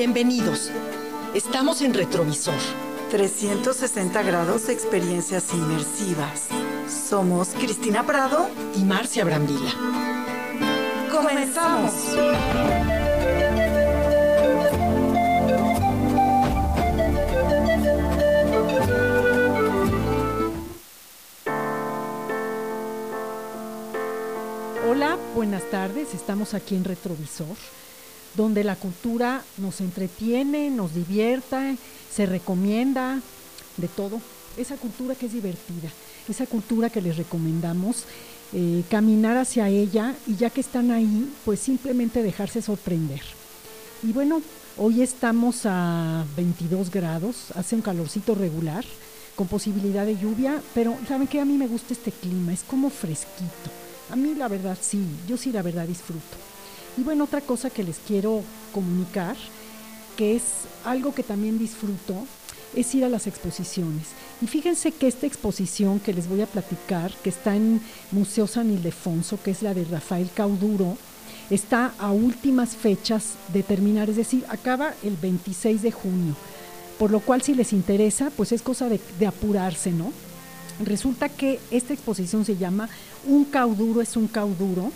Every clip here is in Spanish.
Bienvenidos. Estamos en Retrovisor. 360 grados de experiencias inmersivas. Somos Cristina Prado y Marcia Brambila. ¡Comenzamos! Hola, buenas tardes. Estamos aquí en Retrovisor donde la cultura nos entretiene, nos divierta, se recomienda, de todo. Esa cultura que es divertida, esa cultura que les recomendamos, eh, caminar hacia ella y ya que están ahí, pues simplemente dejarse sorprender. Y bueno, hoy estamos a 22 grados, hace un calorcito regular, con posibilidad de lluvia, pero saben que a mí me gusta este clima, es como fresquito. A mí la verdad sí, yo sí la verdad disfruto. Y bueno, otra cosa que les quiero comunicar, que es algo que también disfruto, es ir a las exposiciones. Y fíjense que esta exposición que les voy a platicar, que está en Museo San Ildefonso, que es la de Rafael Cauduro, está a últimas fechas de terminar, es decir, acaba el 26 de junio. Por lo cual, si les interesa, pues es cosa de, de apurarse, ¿no? Resulta que esta exposición se llama Un cauduro es un cauduro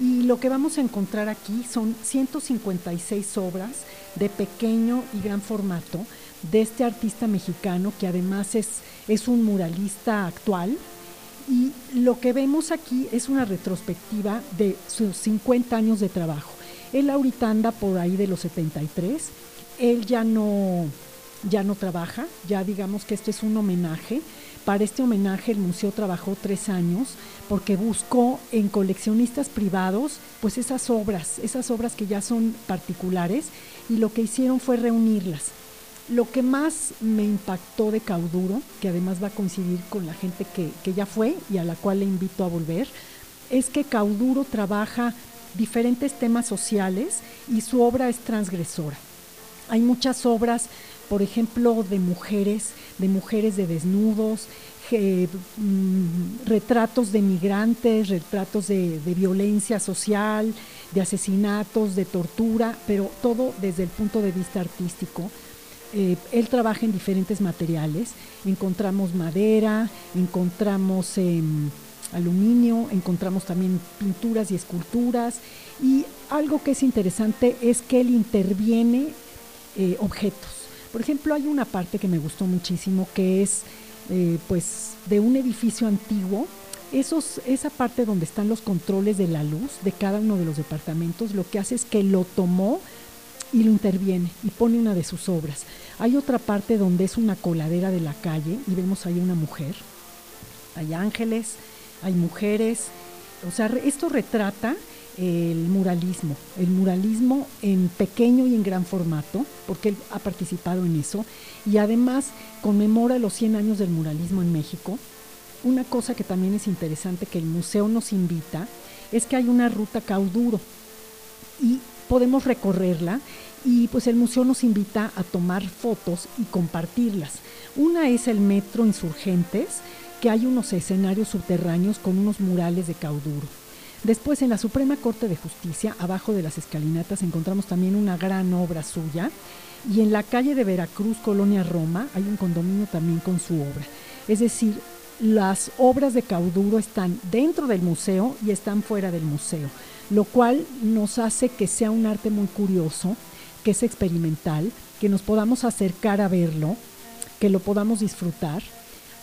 y lo que vamos a encontrar aquí son 156 obras de pequeño y gran formato de este artista mexicano que además es, es un muralista actual. Y lo que vemos aquí es una retrospectiva de sus 50 años de trabajo. Él ahorita anda por ahí de los 73. Él ya no, ya no trabaja, ya digamos que esto es un homenaje para este homenaje el museo trabajó tres años porque buscó en coleccionistas privados pues esas obras, esas obras que ya son particulares y lo que hicieron fue reunirlas. Lo que más me impactó de Cauduro, que además va a coincidir con la gente que, que ya fue y a la cual le invito a volver, es que Cauduro trabaja diferentes temas sociales y su obra es transgresora. Hay muchas obras por ejemplo, de mujeres, de mujeres de desnudos, mm, retratos de migrantes, retratos de, violencia social, de asesinatos, de tortura, pero todo desde el punto de vista artístico. Eh, él trabaja en diferentes materiales, encontramos madera, encontramos em, aluminio, encontramos también pinturas y esculturas, y algo que es interesante es que él interviene eh, objetos por ejemplo, hay una parte que me gustó muchísimo que es eh, pues de un edificio antiguo. Esa parte donde están los controles de la luz de cada uno de los departamentos, lo que hace es que lo tomó y lo interviene y pone una de sus obras. Hay otra parte donde es una coladera de la calle y vemos ahí una mujer. Hay ángeles, hay mujeres. O sea, esto retrata el muralismo, el muralismo en pequeño y en gran formato, porque él ha participado en eso, y además conmemora los 100 años del muralismo en México. Una cosa que también es interesante que el museo nos invita es que hay una ruta cauduro y podemos recorrerla y pues el museo nos invita a tomar fotos y compartirlas. Una es el metro Insurgentes, que hay unos escenarios subterráneos con unos murales de cauduro. Después, en la Suprema Corte de Justicia, abajo de las escalinatas, encontramos también una gran obra suya. Y en la calle de Veracruz, Colonia Roma, hay un condominio también con su obra. Es decir, las obras de Cauduro están dentro del museo y están fuera del museo, lo cual nos hace que sea un arte muy curioso, que es experimental, que nos podamos acercar a verlo, que lo podamos disfrutar.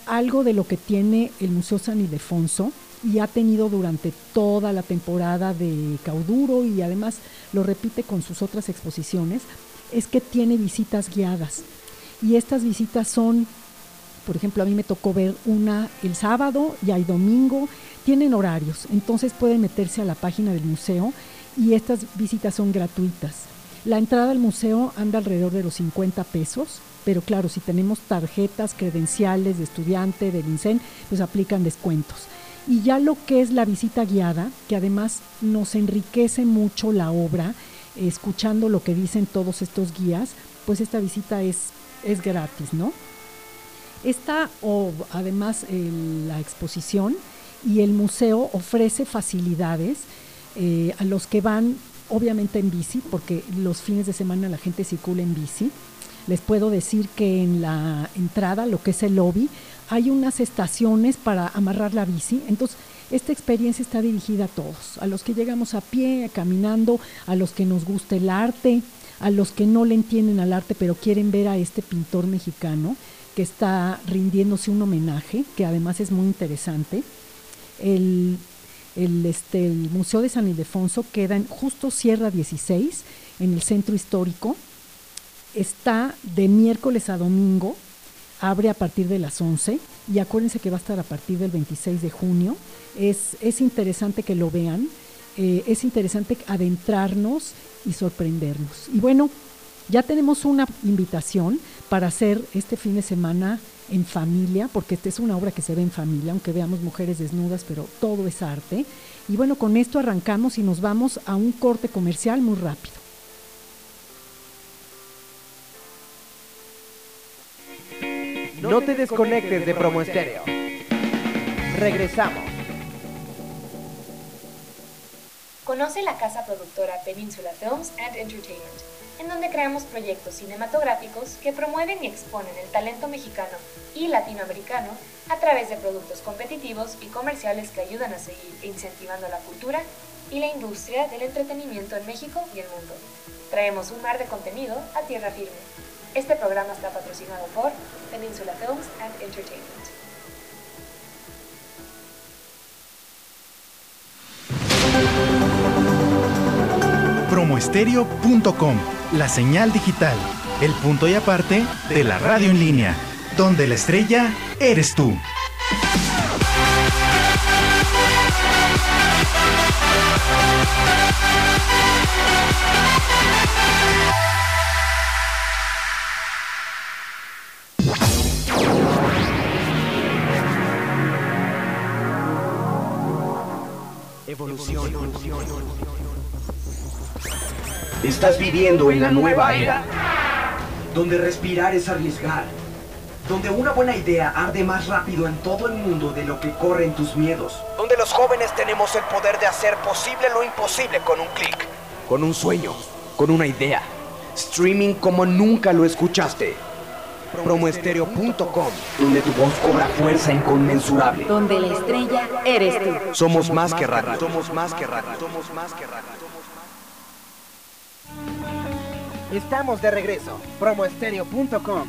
Algo de lo que tiene el Museo San Ildefonso, y ha tenido durante toda la temporada de Cauduro y además lo repite con sus otras exposiciones, es que tiene visitas guiadas. Y estas visitas son, por ejemplo, a mí me tocó ver una el sábado y hay domingo, tienen horarios, entonces pueden meterse a la página del museo y estas visitas son gratuitas. La entrada al museo anda alrededor de los 50 pesos, pero claro, si tenemos tarjetas, credenciales de estudiante, del INSEN, pues aplican descuentos. Y ya lo que es la visita guiada, que además nos enriquece mucho la obra, escuchando lo que dicen todos estos guías, pues esta visita es, es gratis, ¿no? Esta, o además la exposición y el museo ofrece facilidades eh, a los que van obviamente en bici, porque los fines de semana la gente circula en bici. Les puedo decir que en la entrada, lo que es el lobby, hay unas estaciones para amarrar la bici. Entonces, esta experiencia está dirigida a todos, a los que llegamos a pie, caminando, a los que nos gusta el arte, a los que no le entienden al arte pero quieren ver a este pintor mexicano que está rindiéndose un homenaje, que además es muy interesante. El, este, el Museo de San Ildefonso queda en justo Sierra 16, en el centro histórico. Está de miércoles a domingo, abre a partir de las 11 y acuérdense que va a estar a partir del 26 de junio. Es, es interesante que lo vean, eh, es interesante adentrarnos y sorprendernos. Y bueno, ya tenemos una invitación para hacer este fin de semana en familia, porque esta es una obra que se ve en familia, aunque veamos mujeres desnudas, pero todo es arte. Y bueno, con esto arrancamos y nos vamos a un corte comercial muy rápido. No te desconectes de Promo Estéreo. Regresamos. Conoce la casa productora Peninsula Films and Entertainment, en donde creamos proyectos cinematográficos que promueven y exponen el talento mexicano y latinoamericano a través de productos competitivos y comerciales que ayudan a seguir incentivando la cultura y la industria del entretenimiento en México y el mundo. Traemos un mar de contenido a tierra firme este programa está patrocinado por Peninsula Films and Entertainment. Promoestereo.com, la señal digital, el punto y aparte de la radio en línea, donde la estrella eres tú. Estás viviendo en la nueva era, donde respirar es arriesgar, donde una buena idea arde más rápido en todo el mundo de lo que corren tus miedos, donde los jóvenes tenemos el poder de hacer posible lo imposible con un clic, con un sueño, con una idea, streaming como nunca lo escuchaste. Promoestereo.com, donde tu voz cobra fuerza inconmensurable. Donde la estrella eres tú. Somos más que radio. Somos más que radio. Somos más que radio. Estamos de regreso. Promoestereo.com.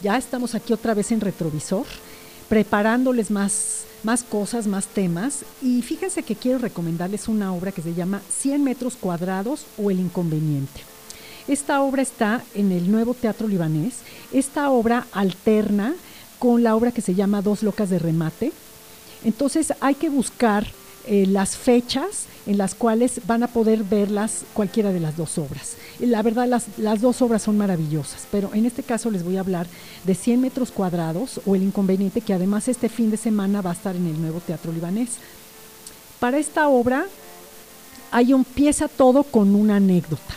Ya estamos aquí otra vez en retrovisor, preparándoles más, más cosas, más temas. Y fíjense que quiero recomendarles una obra que se llama 100 metros cuadrados o El inconveniente. Esta obra está en el nuevo Teatro Libanés. Esta obra alterna con la obra que se llama Dos locas de remate. Entonces hay que buscar eh, las fechas en las cuales van a poder verlas cualquiera de las dos obras. La verdad, las, las, dos obras son maravillosas, pero en este caso les voy a hablar de 100 metros cuadrados o El Inconveniente, que además este fin de semana va a estar en el nuevo Teatro Libanés. Para esta obra hay empieza todo con una anécdota.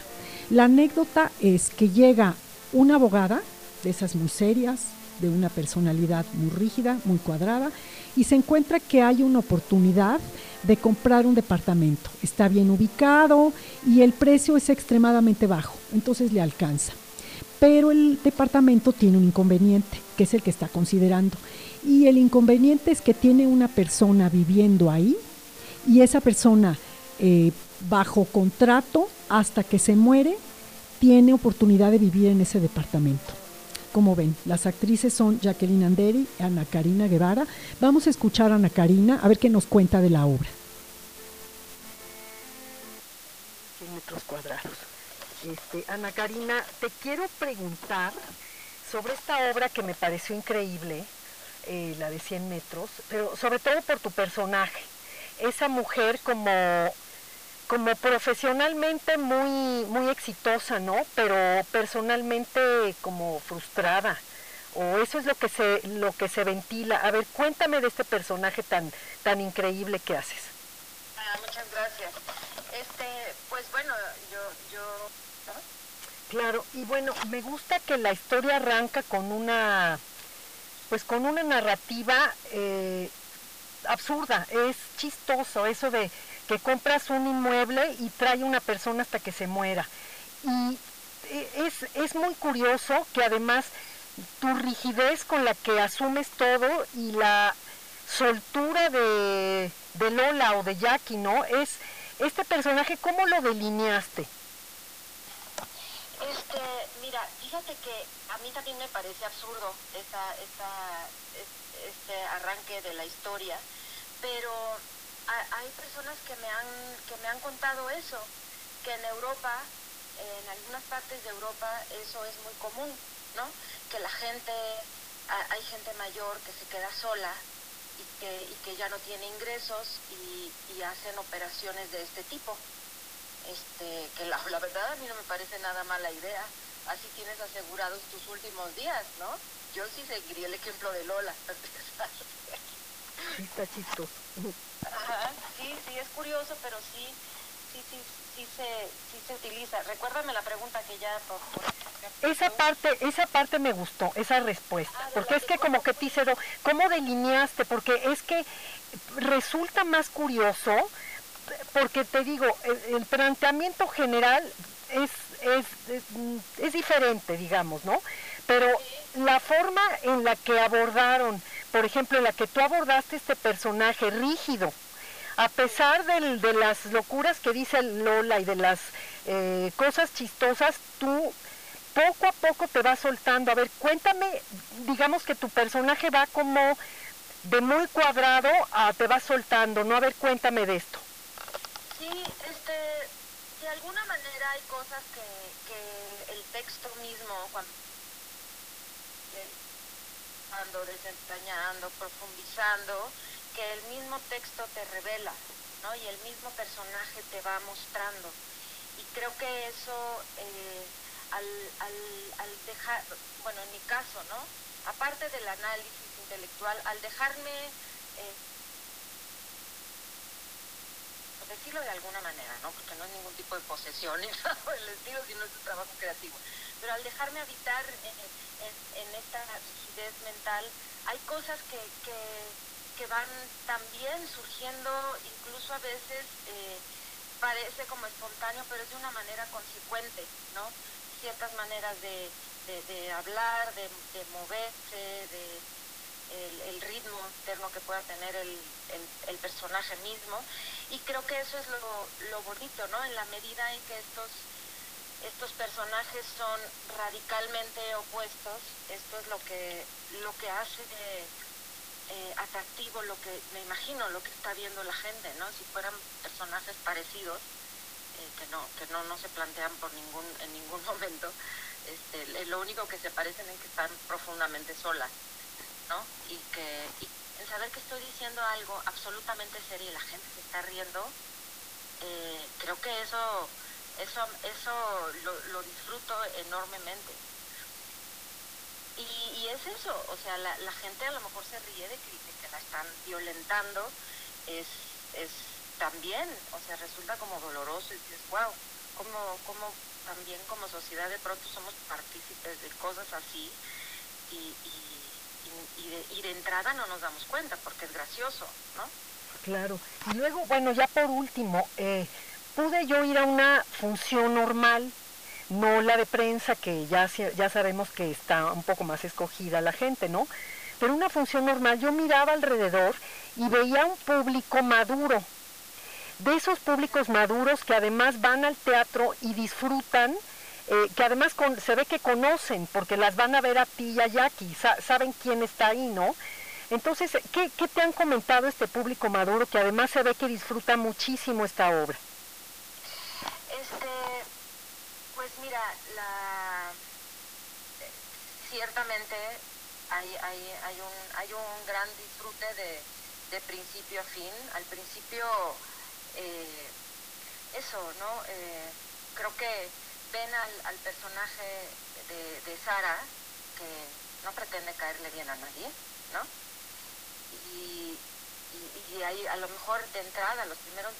La anécdota es que llega una abogada, de esas muy serias, de una personalidad muy rígida, muy cuadrada, y se encuentra que hay una oportunidad de comprar un departamento. Está bien ubicado y el precio es extremadamente bajo, entonces le alcanza. Pero el departamento tiene un inconveniente, que es el que está considerando. Y el inconveniente es que tiene una persona viviendo ahí y esa persona eh, bajo contrato hasta que se muere tiene oportunidad de vivir en ese departamento. Como ven, las actrices son Jacqueline Anderi y Ana Karina Guevara. Vamos a escuchar a Ana Karina a ver qué nos cuenta de la obra. metros cuadrados. Este, Ana Karina, te quiero preguntar sobre esta obra que me pareció increíble, eh, la de 100 metros, pero sobre todo por tu personaje. Esa mujer como como profesionalmente muy, muy exitosa, ¿no? Pero personalmente como frustrada. O eso es lo que se, lo que se ventila. A ver, cuéntame de este personaje tan, tan increíble que haces. Ah, muchas gracias. Este, pues bueno, yo, yo Claro, y bueno, me gusta que la historia arranca con una, pues con una narrativa eh, absurda, es chistoso eso de que compras un inmueble y trae una persona hasta que se muera. Y eh, es, es muy curioso que además tu rigidez con la que asumes todo y la soltura de, de Lola o de Jackie, ¿no? Es este personaje, ¿cómo lo delineaste? Este, mira, fíjate que a mí también me parece absurdo esta, este arranque de la historia, pero hay personas que me han que me han contado eso, que en Europa, en algunas partes de Europa eso es muy común, ¿no? Que la gente, hay gente mayor que se queda sola y que, y que ya no tiene ingresos y, y hacen operaciones de este tipo este, que la, verdad a mí no me parece nada mala idea. Así tienes asegurados tus últimos días, ¿no? Yo sí seguiría el ejemplo de Lola. Está chistoso. Ajá, sí, sí, es curioso, pero sí, sí, sí, sí se, sí se utiliza. Recuérdame la pregunta que ya... esa parte, esa parte me gustó, esa respuesta, ah, porque es que como que te hice, ¿cómo delineaste? Porque es que resulta más curioso porque te digo, el, planteamiento general es, es, es, diferente, digamos, ¿no? Pero la forma en la que abordaron, por ejemplo, en la que tú abordaste este personaje rígido, a pesar de las locuras que dice Lola y de las eh, cosas chistosas, tú poco a poco te vas soltando. A ver, cuéntame, digamos que tu personaje va como de muy cuadrado a te va soltando, ¿no? A ver, cuéntame de esto. Sí, este, de alguna manera hay cosas que, que el texto mismo, cuando, cuando desentrañando, profundizando, que el mismo texto te revela, ¿no? Y el mismo personaje te va mostrando. Y creo que eso, eh, al, al, dejar, bueno, en mi caso, ¿no? Aparte del análisis intelectual, al dejarme... Eh, decirlo de alguna manera, ¿no? Porque no es ningún tipo de posesión ni nada por el estilo, sino es un trabajo creativo. Pero al dejarme habitar en, esta rigidez mental, hay cosas que, que, van también surgiendo, incluso a veces eh, parece como espontáneo, pero es de una manera consecuente, ¿no? Ciertas maneras de, de, hablar, de, de moverse, de el, ritmo interno que pueda tener el, el, personaje mismo. Y creo que eso es lo, lo bonito, ¿no? En la medida en que estos, estos personajes son radicalmente opuestos, esto es lo que, lo que hace eh, atractivo lo que, me imagino, lo que está viendo la gente, ¿no? Si fueran personajes parecidos, eh, que no, que no, no se plantean por ningún, en ningún momento, este, lo único que se parecen es que están profundamente solas. Y que el saber que estoy diciendo algo absolutamente serio y la gente se está riendo, eh, creo que eso, eso, eso lo, disfruto enormemente. Y, es eso, o sea, la, gente a lo mejor se ríe de que, la están violentando, es, es también, o sea, resulta como doloroso y dices, wow, como, como también como sociedad de pronto somos partícipes de cosas así y y de, entrada no nos damos cuenta porque es gracioso, ¿no? Claro. Y luego, bueno, ya por último, eh, pude yo ir a una función normal, no la de prensa, que ya, ya sabemos que está un poco más escogida la gente, ¿no? Pero una función normal, yo miraba alrededor y veía un público maduro, de esos públicos maduros que además van al teatro y disfrutan eh, que además se ve que conocen, porque las van a ver a ti y a Jackie, saben quién está ahí, ¿no? Entonces, ¿qué, te han comentado este público maduro que además se ve que disfruta muchísimo esta obra? Este, pues mira, la, ciertamente hay, hay, hay, un, hay un gran disfrute de, de principio a fin. Al principio, eh, eso, ¿no? Eh, creo que ven al, personaje de, Sara, que no pretende caerle bien a nadie, ¿no? Y, y, ahí a lo mejor de entrada, los primeros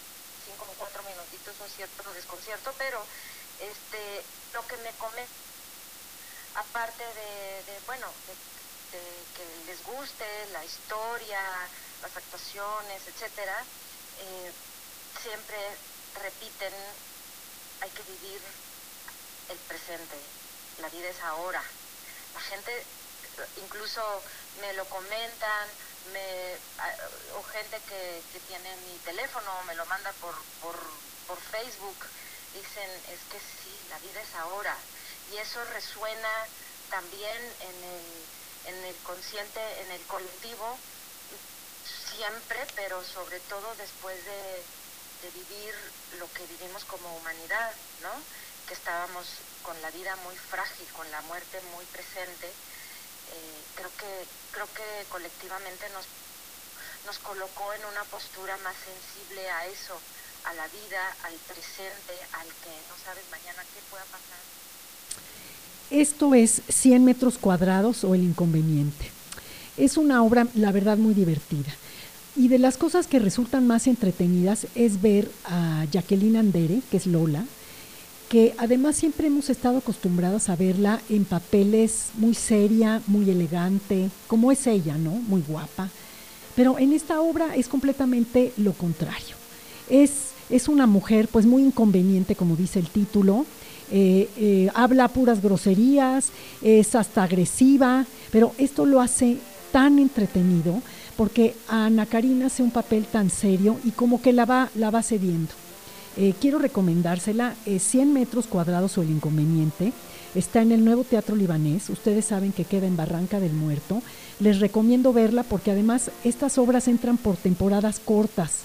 cinco o cuatro minutitos un cierto desconcierto, pero este lo que me comen, aparte de, bueno, de, que les guste la historia, las actuaciones, etcétera, eh, siempre repiten, hay que vivir el presente, la vida es ahora. La gente incluso me lo comentan, me, o gente que, tiene mi teléfono me lo manda por, por, por Facebook, dicen, es que sí, la vida es ahora. Y eso resuena también en el, en el consciente, en el colectivo, siempre, pero sobre todo después de, vivir lo que vivimos como humanidad, ¿no? Que estábamos con la vida muy frágil, con la muerte muy presente. Eh, creo que creo que colectivamente nos nos colocó en una postura más sensible a eso, a la vida, al presente, al que no sabes mañana qué pueda pasar. Esto es 100 metros cuadrados o el inconveniente. Es una obra, la verdad, muy divertida. Y de las cosas que resultan más entretenidas es ver a Jacqueline Andere, que es Lola, que además siempre hemos estado acostumbradas a verla en papeles muy seria, muy elegante, como es ella, ¿no? Muy guapa. Pero en esta obra es completamente lo contrario. Es, es una mujer pues muy inconveniente, como dice el título, eh, eh, habla puras groserías, es hasta agresiva, pero esto lo hace tan entretenido porque Ana Karina hace un papel tan serio y como que la va, la va cediendo. Eh, quiero recomendársela, 100 metros cuadrados o el inconveniente, está en el nuevo Teatro Libanés, ustedes saben que queda en Barranca del Muerto, les recomiendo verla porque además estas obras entran por temporadas cortas,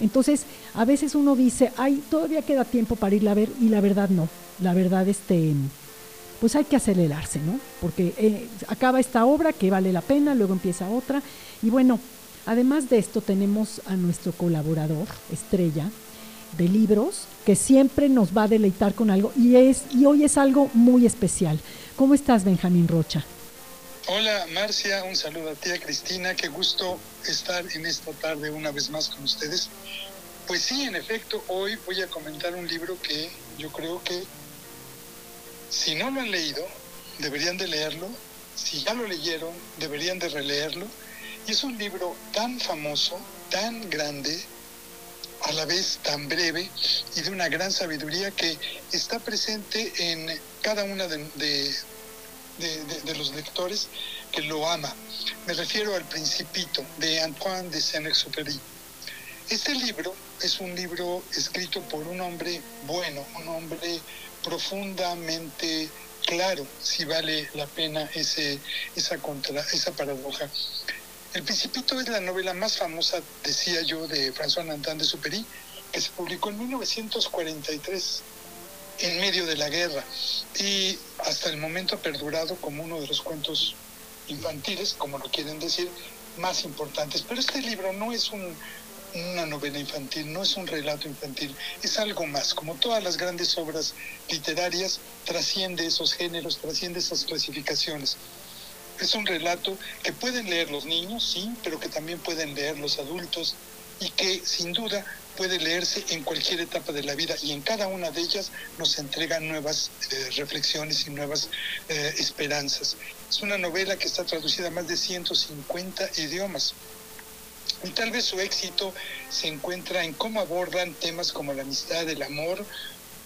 entonces a veces uno dice, ay, todavía queda tiempo para irla a ver y la verdad no, la verdad este pues hay que acelerarse, ¿no? Porque eh, acaba esta obra que vale la pena, luego empieza otra. Y bueno, además de esto tenemos a nuestro colaborador, estrella, de libros, que siempre nos va a deleitar con algo y, es, y hoy es algo muy especial. ¿Cómo estás, Benjamín Rocha? Hola, Marcia, un saludo a ti, Cristina, qué gusto estar en esta tarde una vez más con ustedes. Pues sí, en efecto, hoy voy a comentar un libro que yo creo que si no lo han leído, deberían de leerlo. Si ya lo leyeron, deberían de releerlo. Y es un libro tan famoso, tan grande, a la vez tan breve y de una gran sabiduría que está presente en cada una de, de, los lectores que lo ama. Me refiero al Principito de Antoine de Saint-Exupéry. Este libro es un libro escrito por un hombre bueno, un hombre profundamente claro si vale la pena ese, esa, contra, esa paradoja. El Principito es la novela más famosa, decía yo, de François Nantin de Superi, que se publicó en 1943, en medio de la guerra, y hasta el momento ha perdurado como uno de los cuentos infantiles, como lo quieren decir, más importantes. Pero este libro no es un, una novela infantil, no es un relato infantil, es algo más. Como todas las grandes obras literarias, trasciende esos géneros, trasciende esas clasificaciones. Es un relato que pueden leer los niños, sí, pero que también pueden leer los adultos y que sin duda puede leerse en cualquier etapa de la vida y en cada una de ellas nos entrega nuevas eh, reflexiones y nuevas eh, esperanzas. Es una novela que está traducida a más de 150 idiomas. Y tal vez su éxito se encuentra en cómo abordan temas como la amistad, el amor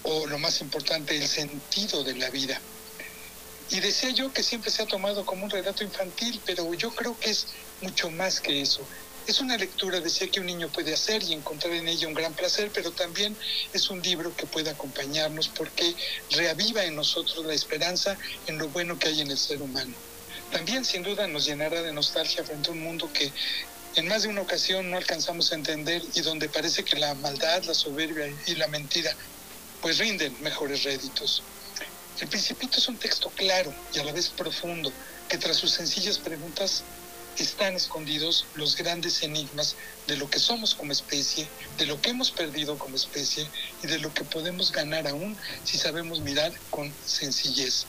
o lo más importante, el sentido de la vida. Y decía yo que siempre se ha tomado como un relato infantil, pero yo creo que es mucho más que eso. Es una lectura, decía, que un niño puede hacer y encontrar en ella un gran placer, pero también es un libro que puede acompañarnos porque reaviva en nosotros la esperanza en lo bueno que hay en el ser humano. También sin duda nos llenará de nostalgia frente a un mundo que en más de una ocasión no alcanzamos a entender y donde parece que la maldad, la soberbia y la mentira pues rinden mejores réditos. El Principito es un texto claro y a la vez profundo que tras sus sencillas preguntas están escondidos los grandes enigmas de lo que somos como especie, de lo que hemos perdido como especie y de lo que podemos ganar aún si sabemos mirar con sencillez.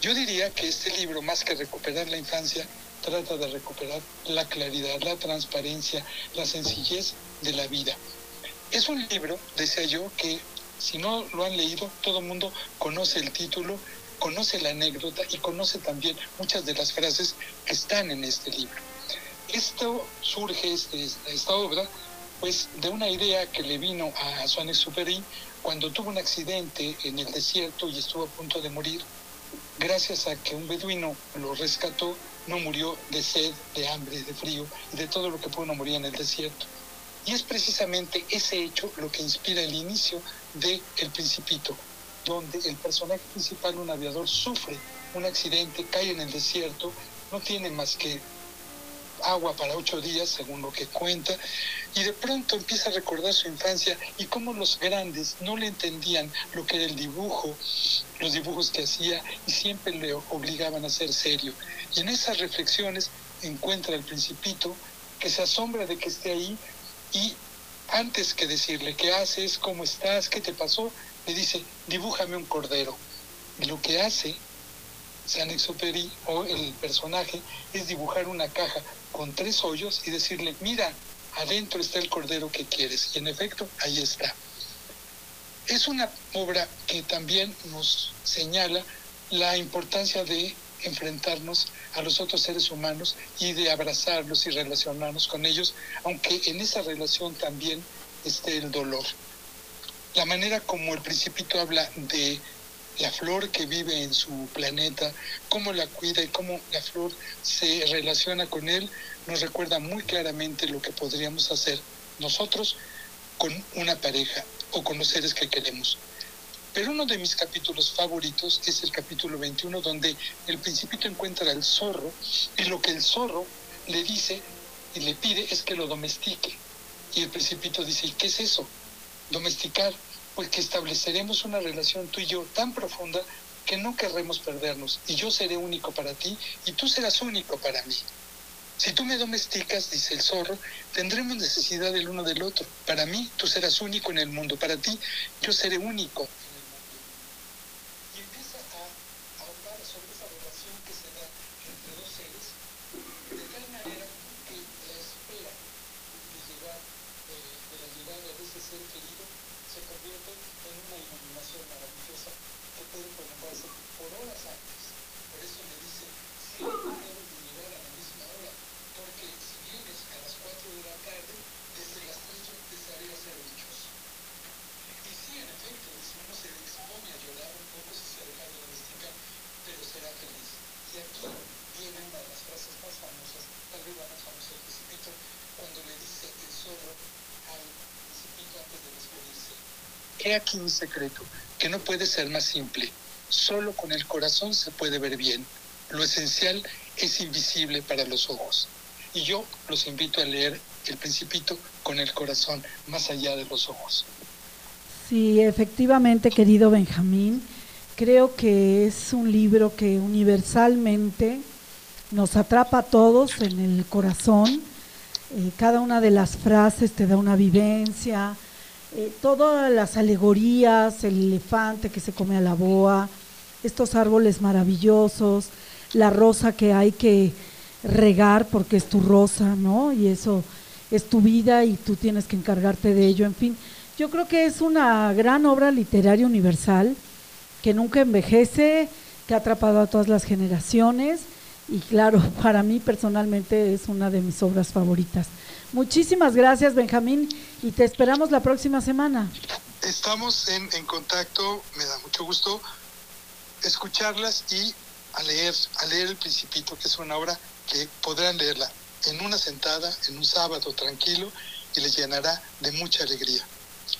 Yo diría que este libro, más que recuperar la infancia, trata de recuperar la claridad, la transparencia, la sencillez de la vida. Es un libro, decía yo, que Si no lo han leído, todo el mundo conoce el título, conoce la anécdota y conoce también muchas de las frases que están en este libro. Esto surge, este, esta, obra, pues de una idea que le vino a Suárez Superi cuando tuvo un accidente en el desierto y estuvo a punto de morir. Gracias a que un beduino lo rescató, no murió de sed, de hambre, de frío y de todo lo que pudo morir en el desierto. Y es precisamente ese hecho lo que inspira el inicio de El Principito, donde el personaje principal, un aviador, sufre un accidente, cae en el desierto, no tiene más que agua para ocho días, según lo que cuenta, y de pronto empieza a recordar su infancia y cómo los grandes no le entendían lo que era el dibujo, los dibujos que hacía, y siempre le obligaban a ser serio. Y en esas reflexiones encuentra el principito que se asombra de que esté ahí y antes que decirle qué haces, cómo estás, qué te pasó, le dice, dibújame un cordero. Y lo que hace San Exuperi o el personaje es dibujar una caja con tres hoyos y decirle, mira, adentro está el cordero que quieres. Y en efecto, ahí está. Es una obra que también nos señala la importancia de enfrentarnos a los otros seres humanos y de abrazarlos y relacionarnos con ellos, aunque en esa relación también esté el dolor. La manera como el principito habla de la flor que vive en su planeta, cómo la cuida y cómo la flor se relaciona con él, nos recuerda muy claramente lo que podríamos hacer nosotros con una pareja o con los seres que queremos. Pero uno de mis capítulos favoritos es el capítulo 21, donde el principito encuentra al zorro y lo que el zorro le dice y le pide es que lo domestique. Y el principito dice, ¿y qué es eso? Domesticar pues que estableceremos una relación tú y yo tan profunda que no querremos perdernos y yo seré único para ti y tú serás único para mí. Si tú me domesticas, dice el zorro, tendremos necesidad el uno del otro. Para mí, tú serás único en el mundo. Para ti, yo seré único He aquí un secreto, que no puede ser más simple. Solo con el corazón se puede ver bien. Lo esencial es invisible para los ojos. Y yo los invito a leer El Principito con el corazón, más allá de los ojos. Sí, efectivamente, querido Benjamín, creo que es un libro que universalmente nos atrapa a todos en el corazón. Eh, cada una de las frases te da una vivencia, eh, todas las alegorías, el elefante que se come a la boa, estos árboles maravillosos, la rosa que hay que regar porque es tu rosa, ¿no? Y eso es tu vida y tú tienes que encargarte de ello, en fin. Yo creo que es una gran obra literaria universal que nunca envejece, que ha atrapado a todas las generaciones y claro, para mí personalmente es una de mis obras favoritas. Muchísimas gracias, Benjamín, y te esperamos la próxima semana. Estamos en, contacto, me da mucho gusto escucharlas y a leer, a leer El Principito, que es una obra que podrán leerla en una sentada, en un sábado tranquilo, y les llenará de mucha alegría.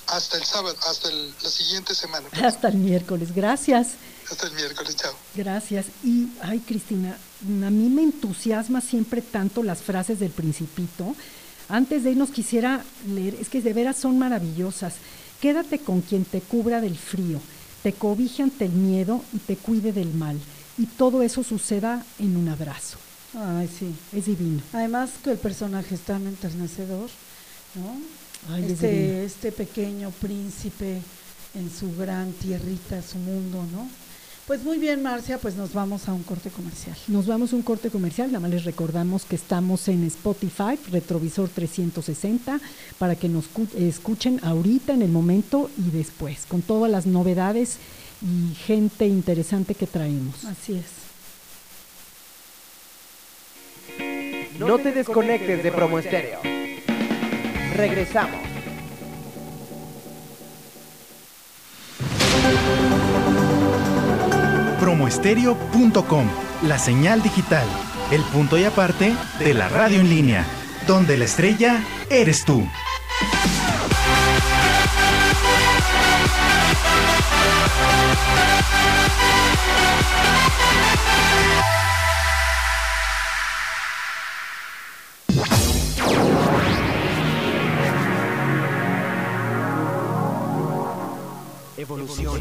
Hasta el sábado, hasta la siguiente semana. Hasta el miércoles, gracias. Hasta el miércoles, chao. Gracias. Y, ay, Cristina, a mí me entusiasma siempre tanto las frases del Principito antes de irnos quisiera leer, es que de veras son maravillosas. Quédate con quien te cubra del frío, te cobije ante el miedo y te cuide del mal. Y todo eso suceda en un abrazo. Ay, sí. Es divino. Además que el personaje es tan enternecedor, ¿no? este, este pequeño príncipe en su gran tierrita, su mundo, ¿no? Pues muy bien, Marcia, pues nos vamos a un corte comercial. Nos vamos a un corte comercial, nada más les recordamos que estamos en Spotify, Retrovisor 360, para que nos escuchen ahorita, en el momento y después, con todas las novedades y gente interesante que traemos. Así es. No te desconectes de Promo Estéreo. Regresamos. promoestereo.com, la señal digital, el punto y aparte de la radio en línea, donde la estrella eres tú. Evolución.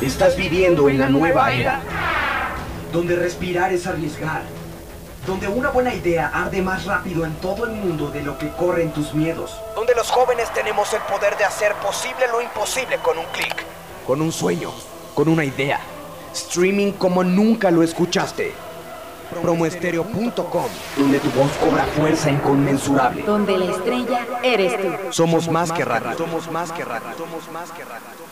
Estás viviendo en la nueva era, donde respirar es arriesgar, donde una buena idea arde más rápido en todo el mundo de lo que corren tus miedos, donde los jóvenes tenemos el poder de hacer posible lo imposible con un clic. con un sueño, con una idea. Streaming como nunca lo escuchaste. Promoestereo.com, donde tu voz cobra fuerza inconmensurable. Donde la estrella eres tú. Somos más que radio. Somos más que radio. Somos más que radio.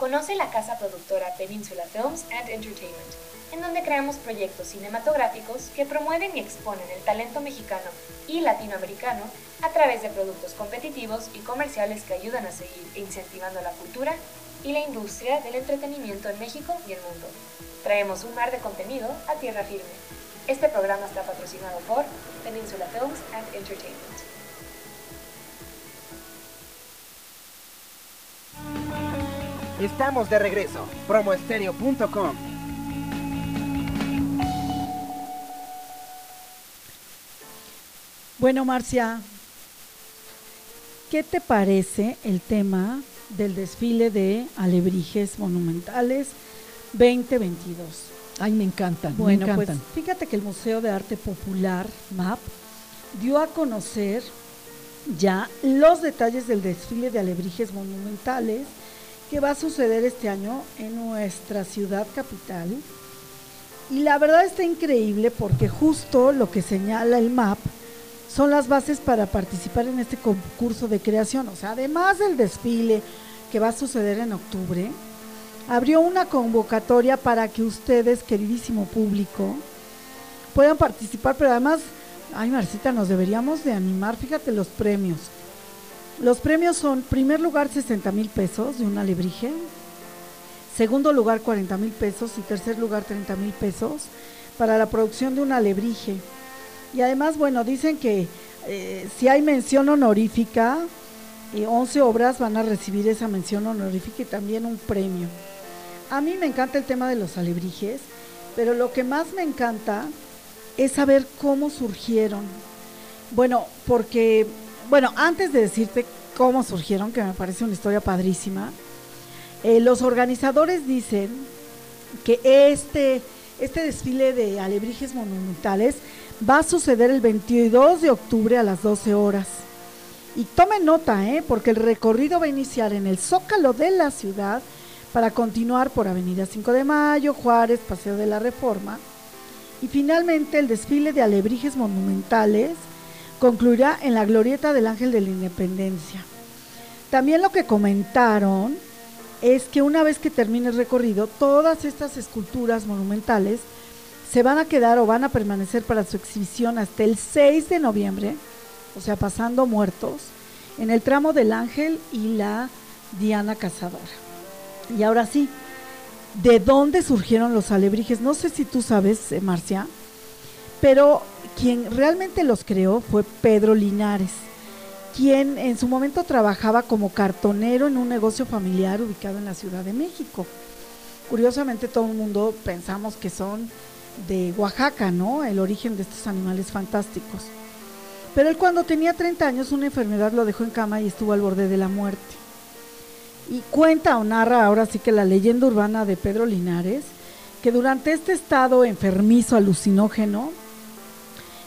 Conoce la casa productora Peninsula Films and Entertainment, en donde creamos proyectos cinematográficos que promueven y exponen el talento mexicano y latinoamericano a través de productos competitivos y comerciales que ayudan a seguir incentivando la cultura y la industria del entretenimiento en México y el mundo. Traemos un mar de contenido a tierra firme. Este programa está patrocinado por Peninsula Films and Entertainment. Estamos de regreso. Promoestereo.com. Bueno, Marcia, ¿qué te parece el tema del desfile de alebrijes monumentales 2022? Ay, me encantan, Bueno, me pues encantan. fíjate que el Museo de Arte Popular, MAP, dio a conocer ya los detalles del desfile de alebrijes monumentales que va a suceder este año en nuestra ciudad capital. Y la verdad está increíble porque justo lo que señala el MAP son las bases para participar en este concurso de creación. O sea, además del desfile que va a suceder en octubre, abrió una convocatoria para que ustedes, queridísimo público, puedan participar, pero además, ay Marcita, nos deberíamos de animar, fíjate los premios. Los premios son, primer lugar, 60 mil pesos de un alebrije, segundo lugar, 40 mil pesos y tercer lugar, 30 mil pesos para la producción de un alebrije. Y además, bueno, dicen que eh, si hay mención honorífica, eh, 11 obras van a recibir esa mención honorífica y también un premio. A mí me encanta el tema de los alebrijes, pero lo que más me encanta es saber cómo surgieron. Bueno, porque, bueno, antes de decirte cómo surgieron, que me parece una historia padrísima, eh, los organizadores dicen que este, este desfile de alebrijes monumentales va a suceder el 22 de octubre a las 12 horas. Y tomen nota, ¿eh? porque el recorrido va a iniciar en el Zócalo de la ciudad para continuar por Avenida 5 de Mayo, Juárez, Paseo de la Reforma. Y finalmente el desfile de alebrijes monumentales concluirá en la Glorieta del Ángel de la Independencia. También lo que comentaron es que una vez que termine el recorrido, todas estas esculturas monumentales se van a quedar o van a permanecer para su exhibición hasta el 6 de noviembre, o sea, pasando muertos, en el tramo del Ángel y la Diana Cazadora. Y ahora sí, ¿de dónde surgieron los alebrijes? No sé si tú sabes, eh, Marcia, pero quien realmente los creó fue Pedro Linares, quien en su momento trabajaba como cartonero en un negocio familiar ubicado en la Ciudad de México. Curiosamente todo el mundo pensamos que son de Oaxaca, ¿no? El origen de estos animales fantásticos. Pero él cuando tenía 30 años una enfermedad lo dejó en cama y estuvo al borde de la muerte. Y cuenta o narra ahora sí que la leyenda urbana de Pedro Linares, que durante este estado enfermizo alucinógeno,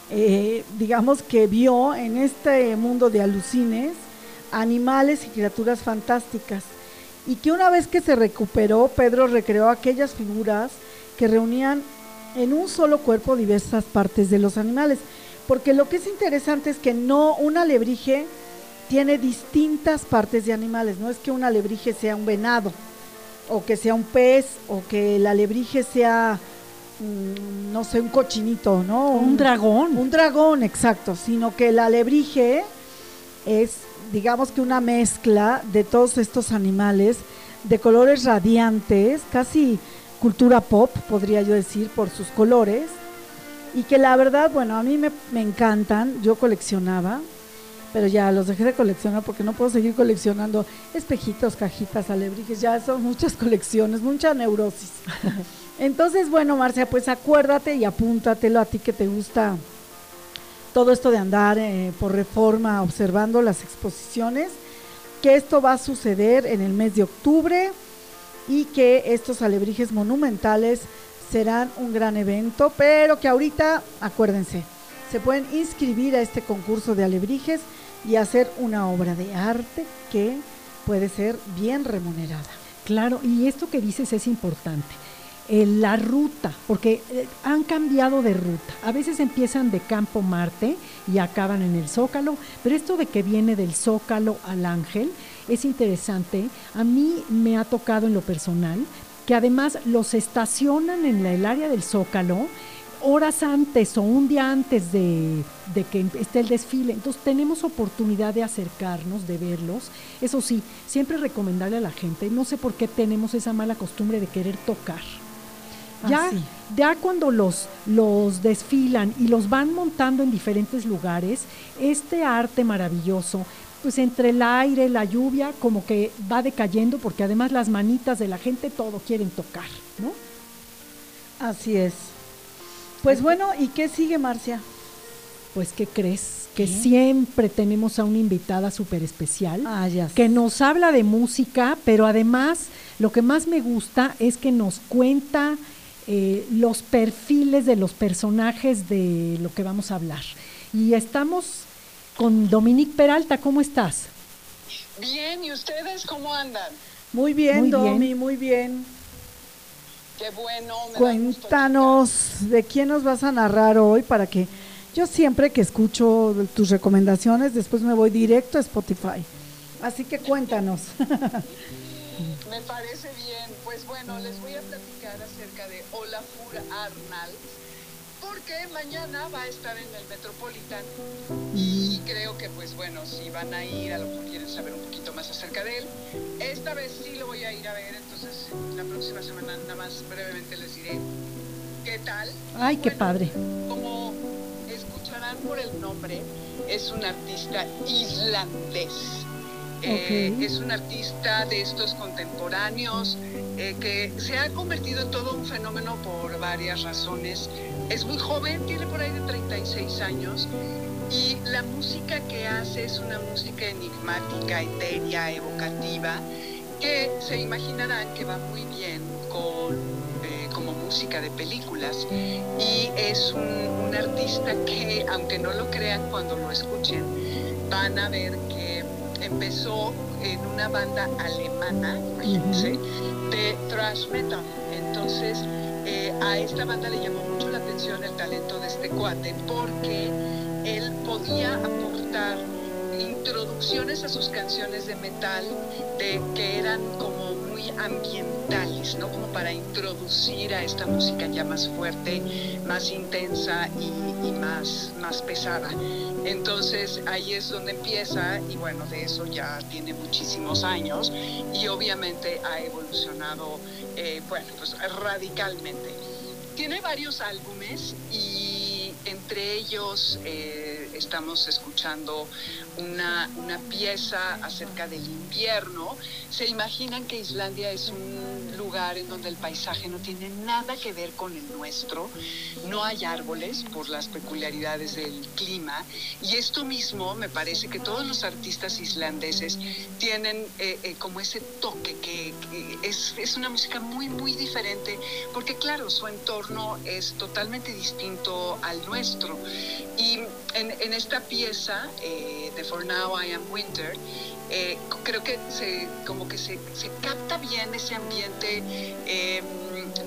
eh, digamos que vio en este mundo de alucines animales y criaturas fantásticas. y que una vez que se recuperó, Pedro recreó aquellas figuras que reunían en un solo cuerpo diversas partes de los animales. Porque lo que es interesante es que no un alebrije tiene distintas partes de animales, no es que un alebrije sea un venado, o que sea un pez, o que el alebrije sea, no sé, un cochinito, ¿no? Un dragón. Un dragón, exacto, sino que el alebrije es, digamos que una mezcla de todos estos animales de colores radiantes, casi cultura pop, podría yo decir, por sus colores, y que la verdad, bueno, a mí me, me encantan, yo coleccionaba, pero ya los dejé de coleccionar porque no puedo seguir coleccionando espejitos, cajitas, alebrijes, ya son muchas colecciones, mucha neurosis. Entonces, bueno, Marcia, pues acuérdate y apúntatelo a ti que te gusta todo esto de andar eh, por reforma observando las exposiciones, que esto va a suceder en el mes de octubre y que estos alebrijes monumentales serán un gran evento, pero que ahorita, acuérdense, se pueden inscribir a este concurso de alebrijes y hacer una obra de arte que puede ser bien remunerada. Claro, y esto que dices es importante. Eh, la ruta, porque eh, han cambiado de ruta. A veces empiezan de Campo Marte y acaban en el Zócalo, pero esto de que viene del Zócalo al Ángel es interesante. A mí me ha tocado en lo personal que además los estacionan en el área del Zócalo horas antes o un día antes de, que esté el desfile. Entonces tenemos oportunidad de acercarnos, de verlos. Eso sí, siempre recomendarle a la gente, no sé por qué tenemos esa mala costumbre de querer tocar. Ah, ya, ya cuando los, los desfilan y los van montando en diferentes lugares, este arte maravilloso, pues entre el aire, la lluvia, como que va decayendo, porque además las manitas de la gente todo quieren tocar, ¿no? Así es. Pues bueno, ¿y qué sigue, Marcia? Pues, ¿qué crees? Que siempre tenemos a una invitada súper especial ah, que nos habla de música, pero además lo que más me gusta es que nos cuenta eh, los perfiles de los personajes de lo que vamos a hablar. Y estamos con Dominique Peralta, ¿cómo estás? Bien, ¿y ustedes cómo andan? Muy bien, Domi, muy bien. Qué bueno. Cuéntanos de quién nos vas a narrar hoy para que yo siempre que escucho tus recomendaciones, después me voy directo a Spotify. Así que cuéntanos. me parece bien. Pues bueno, les voy a platicar Olafur Arnald porque mañana va a estar en el Metropolitan y creo que pues bueno, si van a ir, a lo mejor quieren saber un poquito más acerca de él. Esta vez sí lo voy a ir a ver, entonces la próxima semana nada más brevemente les diré qué tal. Ay, qué padre. Como escucharán por el nombre, es un artista islandés. Eh, es un artista de estos contemporáneos eh, que se ha convertido en todo un fenómeno por varias razones. Es muy joven, tiene por ahí de 36 años y la música que hace es una música enigmática, etérea, evocativa, que se imaginarán que va muy bien con eh, como música de películas y es un, un artista que aunque no lo crean cuando lo escuchen van a ver que empezó en una banda alemana, imagínense, de thrash metal. Entonces, eh, a esta banda le llamó mucho la atención el talento de este cuate porque él podía aportar introducciones a sus canciones de metal de, que eran como ambientales, ¿no? Como para introducir a esta música ya más fuerte, más intensa y, más, más pesada. Entonces ahí es donde empieza y bueno, de eso ya tiene muchísimos años y obviamente ha evolucionado, eh, bueno, pues radicalmente. Tiene varios álbumes y entre ellos eh, estamos escuchando una, una, pieza acerca del invierno. Se imaginan que Islandia es un lugar en donde el paisaje no tiene nada que ver con el nuestro, no hay árboles por las peculiaridades del clima. Y esto mismo me parece que todos los artistas islandeses tienen eh, eh, como ese toque que, que es, es, una música muy muy diferente porque claro su entorno es totalmente distinto al nuestro y en, esta pieza eh, de For Now I Am Winter eh, creo que se, como que se, capta bien ese ambiente, em,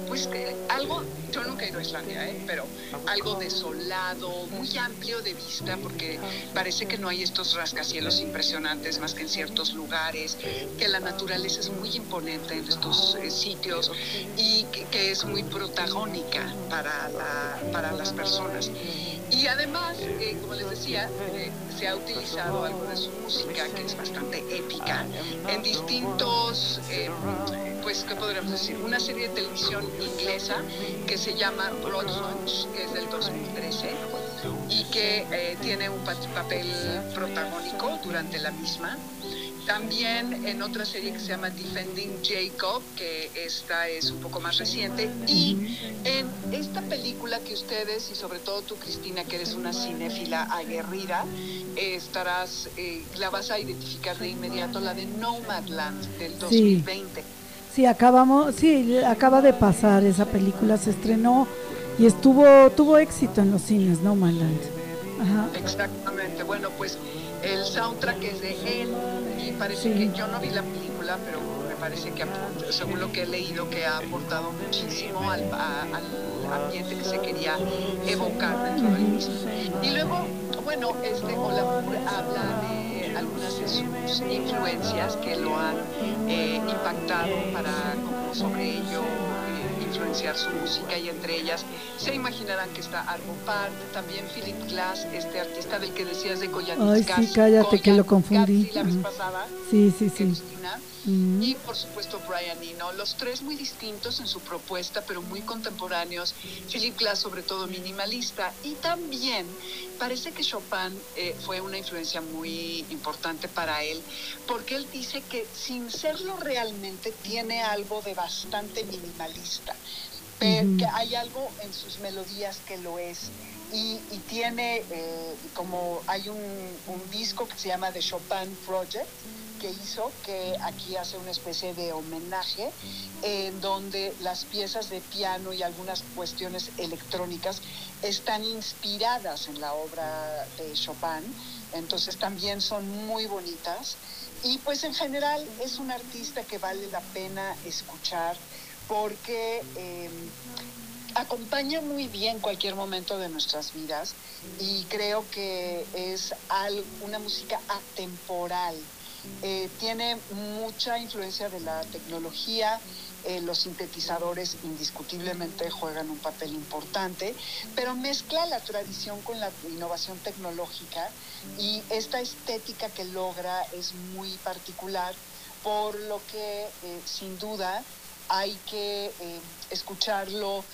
pues algo, yo nunca he ido a Islandia, ¿eh? pero algo desolado, muy amplio de vista, porque parece que no hay estos rascacielos impresionantes más que en ciertos lugares, que la naturaleza es muy imponente en estos eh, sitios y que, es muy protagónica para, para las personas. Y además, eh, como les decía, eh, se ha utilizado algo de su música, que es bastante épica, en distintos, eh, pues, ¿qué podríamos decir? Una serie de televisión inglesa que se llama Broad que es del 2013 y que tiene un papel protagónico durante la misma. También en otra serie que se llama Defending Jacob, que esta es un poco más reciente. Y en esta película que ustedes, y sobre todo tú, Cristina, que eres una cinéfila aguerrida, estarás, eh, la vas a identificar de inmediato, la de Nomadland del 2020. Sí. acabamos, sí, acaba de pasar esa película, se estrenó y estuvo, tuvo éxito en los cines, Nomadland. Ajá. Exactamente. Bueno, pues el soundtrack es de él y parece que yo no vi la película, pero me parece que según lo que he leído que ha aportado muchísimo al, ambiente que se quería evocar dentro del mismo. Y luego, bueno, este Olafur habla de algunas de sus influencias que lo han eh, impactado para como sobre ello influenciar su música y entre ellas se imaginarán que está Arvo Part, también Philip Glass, este artista del que decías de Koyanis Ay, sí, cállate que lo confundí. la vez pasada, sí, sí, sí. Y por supuesto Brian Eno, los tres muy distintos en su propuesta, pero muy contemporáneos. Philip Glass sobre todo minimalista y también parece que Chopin eh, fue una influencia muy importante para él, porque él dice que sin serlo realmente tiene algo de bastante minimalista, pero que hay algo en sus melodías que lo es. Y, tiene eh, como hay un, un disco que se llama The Chopin Project, que hizo, que aquí hace una especie de homenaje, en donde las piezas de piano y algunas cuestiones electrónicas están inspiradas en la obra de Chopin, entonces también son muy bonitas. Y pues en general es un artista que vale la pena escuchar porque em, acompaña muy bien cualquier momento de nuestras vidas y creo que es una música atemporal eh, tiene mucha influencia de la tecnología, eh, los sintetizadores indiscutiblemente juegan un papel importante, pero mezcla la tradición con la innovación tecnológica y esta estética que logra es muy particular, por lo que eh, sin duda hay que escucharlo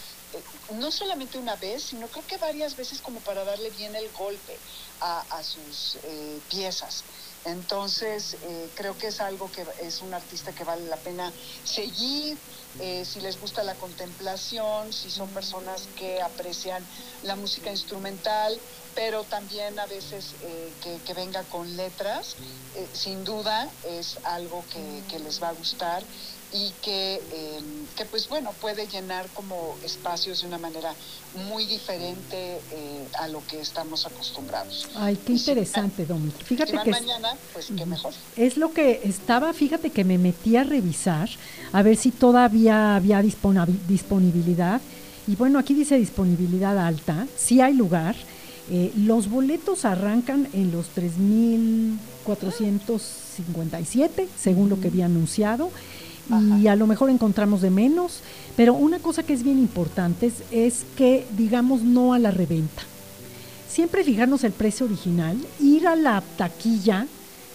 no solamente una vez, sino creo que varias veces como para darle bien el golpe a, sus piezas. Entonces, eh, creo que es algo que es un artista que vale la pena seguir, eh, si les gusta la contemplación, si son personas que aprecian la música instrumental, pero también a veces eh, que, venga con letras, sin duda es algo que les va a gustar y que, em, que pues bueno, puede llenar como espacios de una manera muy diferente eh, a lo que estamos acostumbrados. Ay, qué interesante, Dominique. Fíjate que mañana, pues qué mejor. Es lo que estaba, fíjate que me metí a revisar a ver si todavía había disponibilidad. Y bueno, aquí dice disponibilidad alta, sí hay lugar. Eh, los boletos arrancan en los 3.457, según lo que había anunciado y a lo mejor encontramos de menos, pero una cosa que es bien importante es, que digamos no a la reventa. Siempre fijarnos el precio original, ir a la taquilla,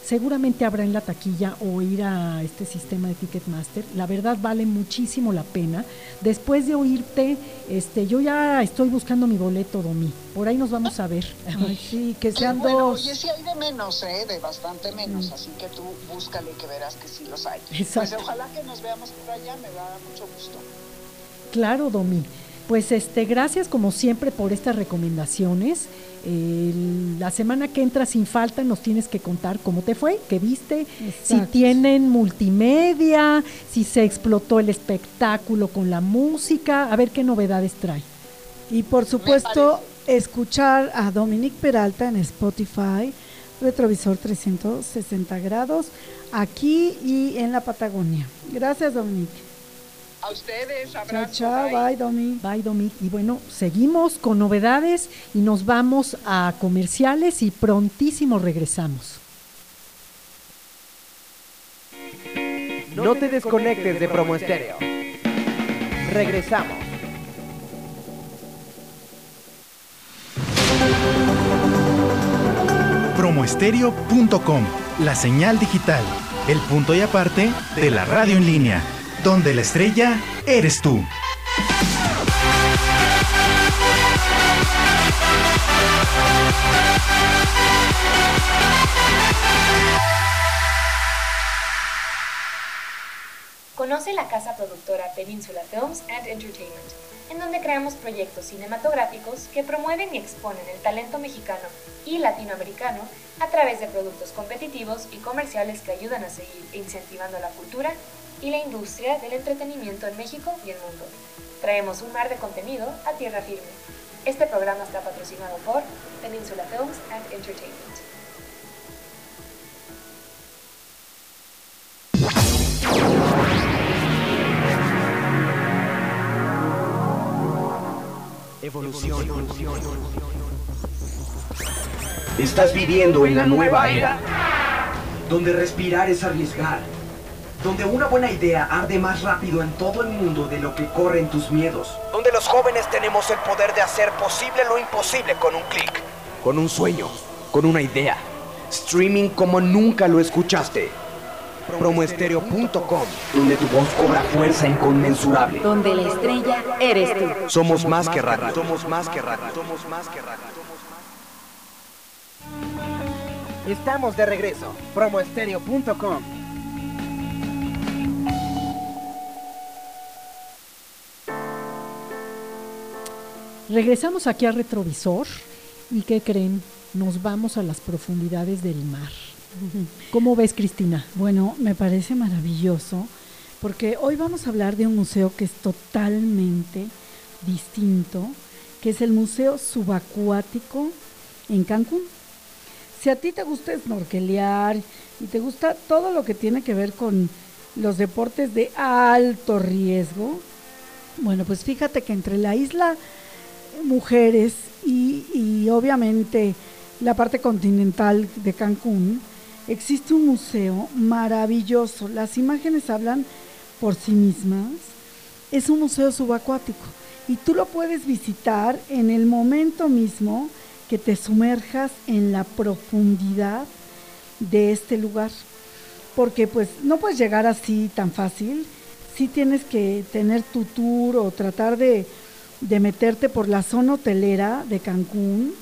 seguramente habrá en la taquilla o ir a este sistema de Ticketmaster. La verdad vale muchísimo la pena. Después de oírte, este, yo ya estoy buscando mi boleto, Domi. Por ahí nos vamos a ver. sí, que sean bueno, dos. Oye, sí hay de menos, ¿eh? de bastante menos, así que tú búscale que verás que sí los hay. Pues ojalá que nos veamos por allá, me da mucho gusto. Claro, Domi. Pues este, gracias como siempre por estas recomendaciones. La semana que entra sin falta nos tienes que contar cómo te fue, qué viste, si tienen multimedia, si se explotó el espectáculo con la música, a ver qué novedades trae. Y por supuesto, escuchar a Dominique Peralta en Spotify Retrovisor 360 grados, aquí y en la Patagonia. Gracias, Dominique. A ustedes, Chao, abrazo. chao, bye. bye, Domi. Bye, Domi. Y bueno, seguimos con novedades y nos vamos a comerciales y prontísimo regresamos. No te desconectes de Promo Estéreo. Regresamos. Promoestereo.com, la señal digital, el punto y aparte de la radio en línea, donde la estrella eres tú. Conoce la casa productora Península Films and Entertainment, en donde creamos proyectos cinematográficos que promueven y exponen el talento mexicano y latinoamericano a través de productos competitivos y comerciales que ayudan a seguir incentivando la cultura y la industria del entretenimiento en México y el mundo. Traemos un mar de contenido a tierra firme. Este programa está patrocinado por Península Films and Entertainment. Evolución. Estás viviendo en la nueva era, donde respirar es arriesgar, donde una buena idea arde más rápido en todo el mundo de lo que corren tus miedos. Donde los jóvenes tenemos el poder de hacer posible lo imposible con un clic. Con un sueño, con una idea. Streaming como nunca lo escuchaste. Promoestereo.com, donde tu voz cobra fuerza inconmensurable. Donde la estrella eres tú. Somos más que radio. Somos más que radio. Somos más que radio. Estamos de regreso. Promoestereo.com. Regresamos aquí al retrovisor y ¿qué creen? Nos vamos a las profundidades del mar. ¿Cómo ves, Cristina? Bueno, me parece maravilloso porque hoy vamos a hablar de un museo que es totalmente distinto, que es el Museo Subacuático en Cancún. Si a ti te gusta snorkelear y te gusta todo lo que tiene que ver con los deportes de alto riesgo, bueno, pues fíjate que entre la isla Mujeres y, obviamente la parte continental de Cancún, existe un museo maravilloso. Las imágenes hablan por sí mismas. Es un museo subacuático y tú lo puedes visitar en el momento mismo que te sumerjas en la profundidad de este lugar. Porque pues no puedes llegar así tan fácil. Sí tienes que tener tu tour o tratar de, de meterte por la zona hotelera de Cancún.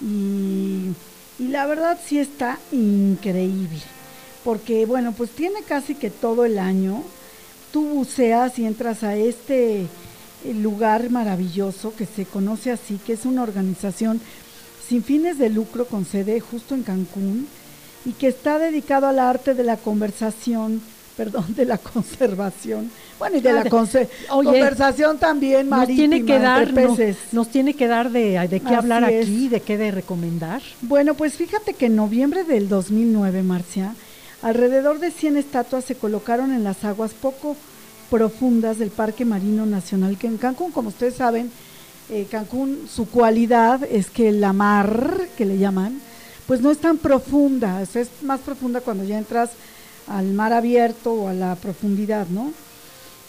Y, y la verdad sí está increíble. Porque bueno, pues tiene casi que todo el año. Tú buceas y entras a este eh, lugar maravilloso que se conoce así, que es una organización sin fines de lucro con sede justo en Cancún y que está dedicado al arte de la conversación, perdón, de la conservación. Bueno, y de Ah, la Oye, conversación también Nos marítima tiene que dar, peces. nos tiene que dar de, de qué Así hablar es. aquí, de qué de recomendar. Bueno, pues fíjate que en noviembre del 2009, Marcia, alrededor de 100 estatuas se colocaron en las aguas poco profundas del Parque Marino Nacional que en Cancún, como ustedes saben, eh, Cancún, su cualidad es que la mar, que le llaman, pues no es tan profunda, es más profunda cuando ya entras al mar abierto o a la profundidad, ¿no?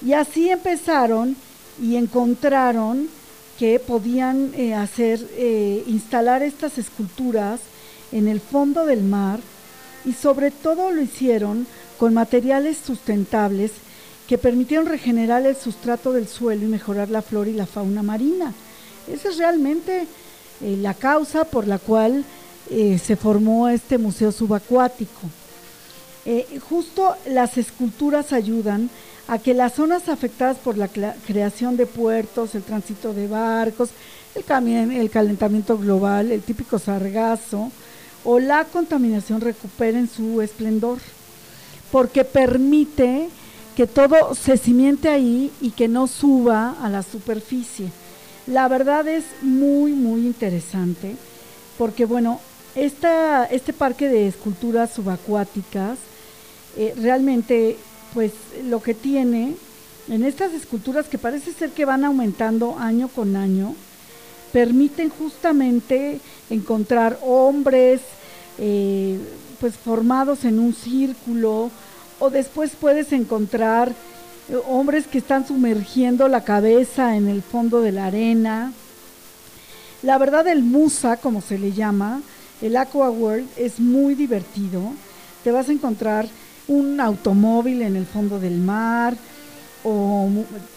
Y así empezaron y encontraron que podían eh, hacer, eh, instalar estas esculturas en el fondo del mar y sobre todo lo hicieron con materiales sustentables que permitieron regenerar el sustrato del suelo y mejorar la flora y la fauna marina. Esa es realmente eh, la causa por la cual se formó este museo subacuático. Eh, justo las esculturas ayudan a que las zonas afectadas por la creación de puertos, el tránsito de barcos, el, el calentamiento global, el típico sargazo o la contaminación recuperen su esplendor, porque permite que todo se cimiente ahí y que no suba a la superficie. La verdad es muy, muy interesante, porque bueno, esta, este parque de esculturas subacuáticas eh, realmente pues lo que tiene en estas esculturas que parece ser que van aumentando año con año, permiten justamente encontrar hombres eh, pues formados en un círculo o después puedes encontrar eh, hombres que están sumergiendo la cabeza en el fondo de la arena. La verdad el Musa, como se le llama, el Aqua World es muy divertido. Te vas a encontrar un automóvil en el fondo del mar, o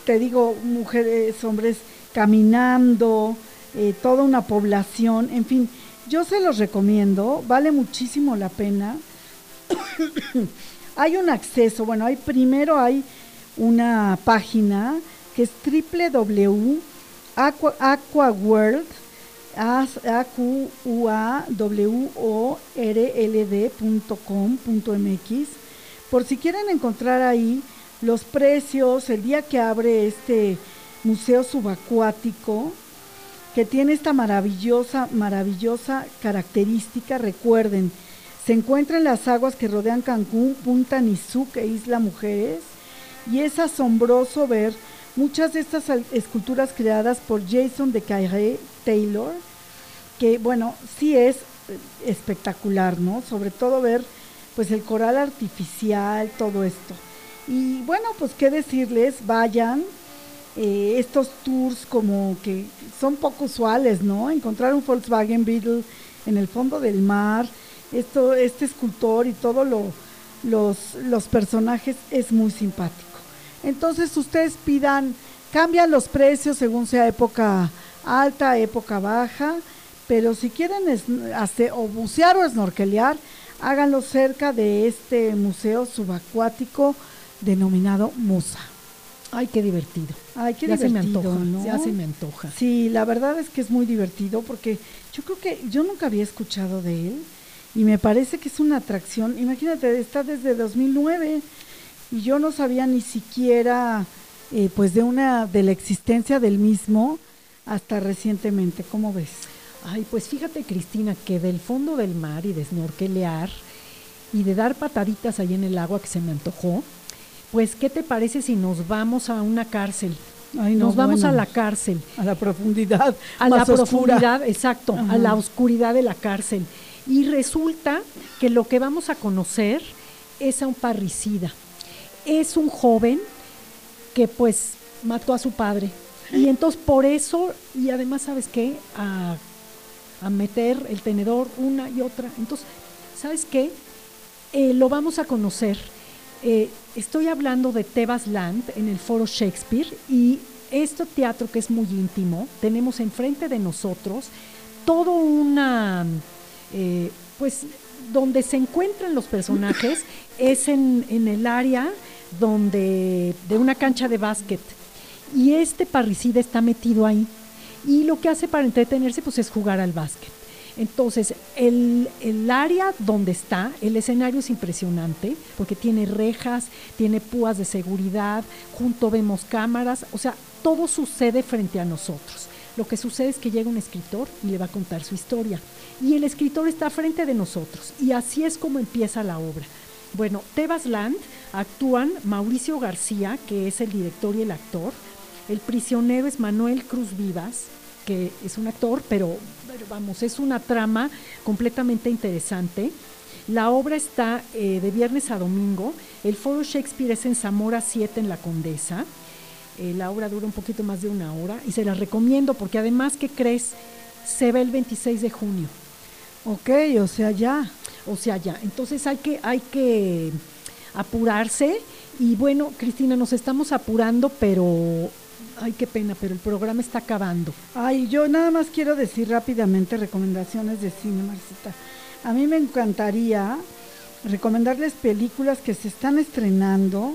te digo, mujeres, hombres caminando, eh, toda una población, en fin, yo se los recomiendo, vale muchísimo la pena. hay un acceso, bueno, hay primero hay una página que es www.aquaworld, a q u a w o r l d.com.mx por si quieren encontrar ahí los precios, el día que abre este museo subacuático, que tiene esta maravillosa, maravillosa característica, recuerden, se encuentra en las aguas que rodean Cancún, Punta Nizuc e Isla Mujeres, y es asombroso ver muchas de estas esculturas creadas por Jason de Caire Taylor, que bueno, sí es espectacular, ¿no? Sobre todo ver pues el coral artificial, todo esto. Y bueno, pues qué decirles, vayan. Eh, estos tours como que son poco usuales, ¿no? Encontrar un Volkswagen Beetle en el fondo del mar, esto, este escultor y todos lo, los, los personajes es muy simpático. Entonces ustedes pidan, cambian los precios según sea época alta, época baja, pero si quieren hacer, o bucear o snorkelear, háganlo cerca de este museo subacuático denominado Musa. Ay, qué divertido. Ay, qué ya se me antoja, Ya se me antoja. Sí, la verdad es que es muy divertido porque yo creo que yo nunca había escuchado de él y me parece que es una atracción. Imagínate, está desde 2009 y yo no sabía ni siquiera eh, pues de una de la existencia del mismo hasta recientemente. ¿Cómo ves? Ay, pues fíjate, Cristina, que del fondo del mar y de snorkelear y de dar pataditas ahí en el agua que se me antojó, pues, ¿qué te parece si nos vamos a una cárcel? Ay, nos vamos a la cárcel. A la profundidad. A la profundidad, exacto, a la oscuridad de la cárcel. Y resulta que lo que vamos a conocer es a un parricida. Es un joven que pues mató a su padre. Y entonces por eso, y además, ¿sabes qué? A a meter el tenedor una y otra. Entonces, ¿sabes qué? Eh, lo vamos a conocer. Eh, estoy hablando de Tebas Land en el Foro Shakespeare y este teatro que es muy íntimo, tenemos enfrente de nosotros todo una, eh, pues, donde se encuentran los personajes es en, en el área donde, de una cancha de básquet. Y este parricida está metido ahí y lo que hace para entretenerse pues es jugar al básquet. Entonces, el, el, área donde está, el escenario es impresionante porque tiene rejas, tiene púas de seguridad, junto vemos cámaras, o sea, todo sucede frente a nosotros. Lo que sucede es que llega un escritor y le va a contar su historia. Y el escritor está frente de nosotros. Y así es como empieza la obra. Bueno, Tebas Land actúan Mauricio García, que es el director y el actor. El prisionero es Manuel Cruz Vivas, que es un actor, pero, vamos, es una trama completamente interesante. La obra está eh, de viernes a domingo. El foro Shakespeare es en Zamora 7 en La Condesa. Eh, la obra dura un poquito más de una hora y se la recomiendo porque además, ¿qué crees? Se ve el 26 de junio. Ok, o sea, ya. O sea, ya. Entonces hay que, hay que apurarse. Y bueno, Cristina, nos estamos apurando, pero Ay, qué pena, pero el programa está acabando. Ay, yo nada más quiero decir rápidamente recomendaciones de cine, Marcita. A mí me encantaría recomendarles películas que se están estrenando.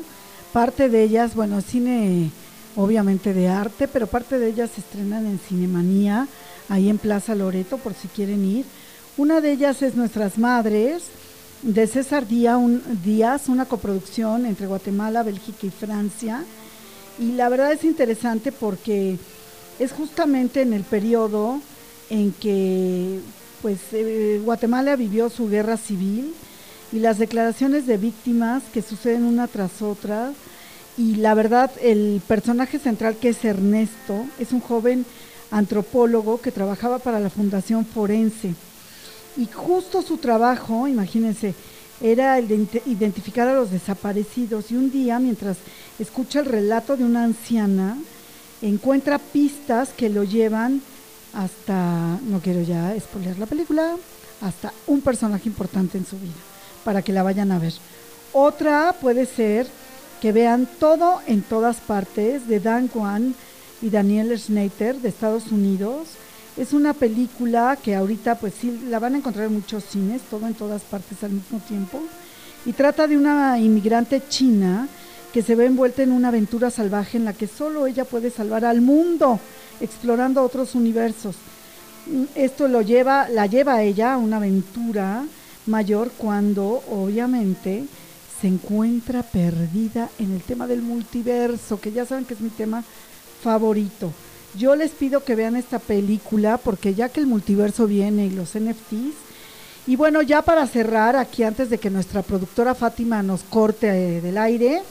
Parte de ellas, bueno, cine obviamente de arte, pero parte de ellas se estrenan en Cinemanía, ahí en Plaza Loreto, por si quieren ir. Una de ellas es Nuestras Madres, de César Díaz, una coproducción entre Guatemala, Bélgica y Francia y la verdad es interesante porque es justamente en el periodo en que pues eh, Guatemala vivió su guerra civil y las declaraciones de víctimas que suceden una tras otra. Y la verdad, el personaje central que es Ernesto es un joven antropólogo que trabajaba para la Fundación Forense. Y justo su trabajo, imagínense, era identificar a los desaparecidos. Y un día, mientras escucha el relato de una anciana, encuentra pistas que lo llevan hasta, no quiero ya exponer la película, hasta un personaje importante en su vida, para que la vayan a ver. Otra puede ser que vean todo en todas partes de Dan Kwan y Daniel Schneider de Estados Unidos. Es una película que ahorita pues sí la van a encontrar en muchos cines, todo en todas partes al mismo tiempo. Y trata de una inmigrante china que se ve envuelta en una aventura salvaje en la que solo ella puede salvar al mundo, explorando otros universos. Esto lo lleva, la lleva a ella a una aventura mayor cuando obviamente se encuentra perdida en el tema del multiverso, que ya saben que es mi tema favorito. Yo les pido que vean esta película porque ya que el multiverso viene y los NFTs, y bueno, ya para cerrar, aquí antes de que nuestra productora Fátima nos corte eh, del aire,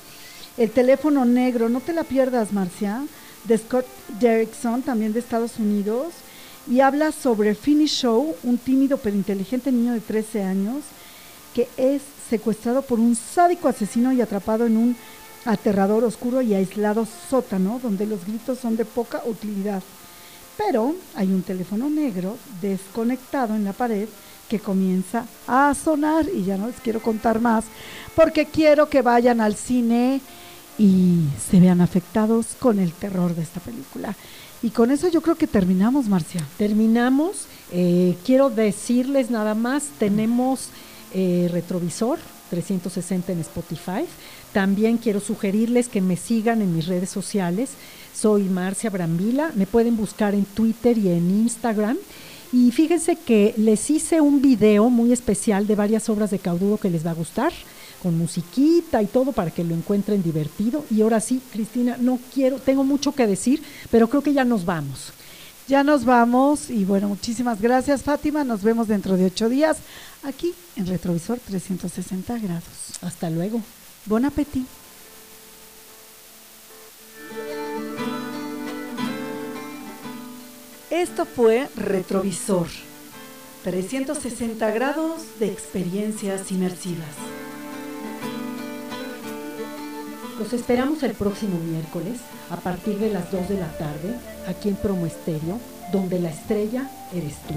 el teléfono negro, no te la pierdas, Marcia, de Scott Derrickson, también de Estados Unidos, y habla sobre Finny Show, un tímido pero inteligente niño de 13 años que es secuestrado por un sádico asesino y atrapado en un aterrador, oscuro y aislado sótano donde los gritos son de poca utilidad. Pero hay un teléfono negro desconectado en la pared que comienza a sonar y ya no les quiero contar más porque quiero que vayan al cine y se vean afectados con el terror de esta película. Y con eso yo creo que terminamos, Marcia. Terminamos. Eh, quiero decirles nada más, tenemos eh, retrovisor 360 en Spotify. También quiero sugerirles que me sigan en mis redes sociales. Soy Marcia Brambila. Me pueden buscar en Twitter y en Instagram. Y fíjense que les hice un video muy especial de varias obras de Cauduro que les va a gustar, con musiquita y todo para que lo encuentren divertido. Y ahora sí, Cristina, no quiero, tengo mucho que decir, pero creo que ya nos vamos. Ya nos vamos y bueno, muchísimas gracias Fátima. Nos vemos dentro de ocho días aquí en Retrovisor 360 grados. Hasta luego. Bon appétit. Esto fue Retrovisor. 360 grados de experiencias inmersivas. Los esperamos el próximo miércoles a partir de las 2 de la tarde aquí en Promo Estéreo, donde la estrella eres tú.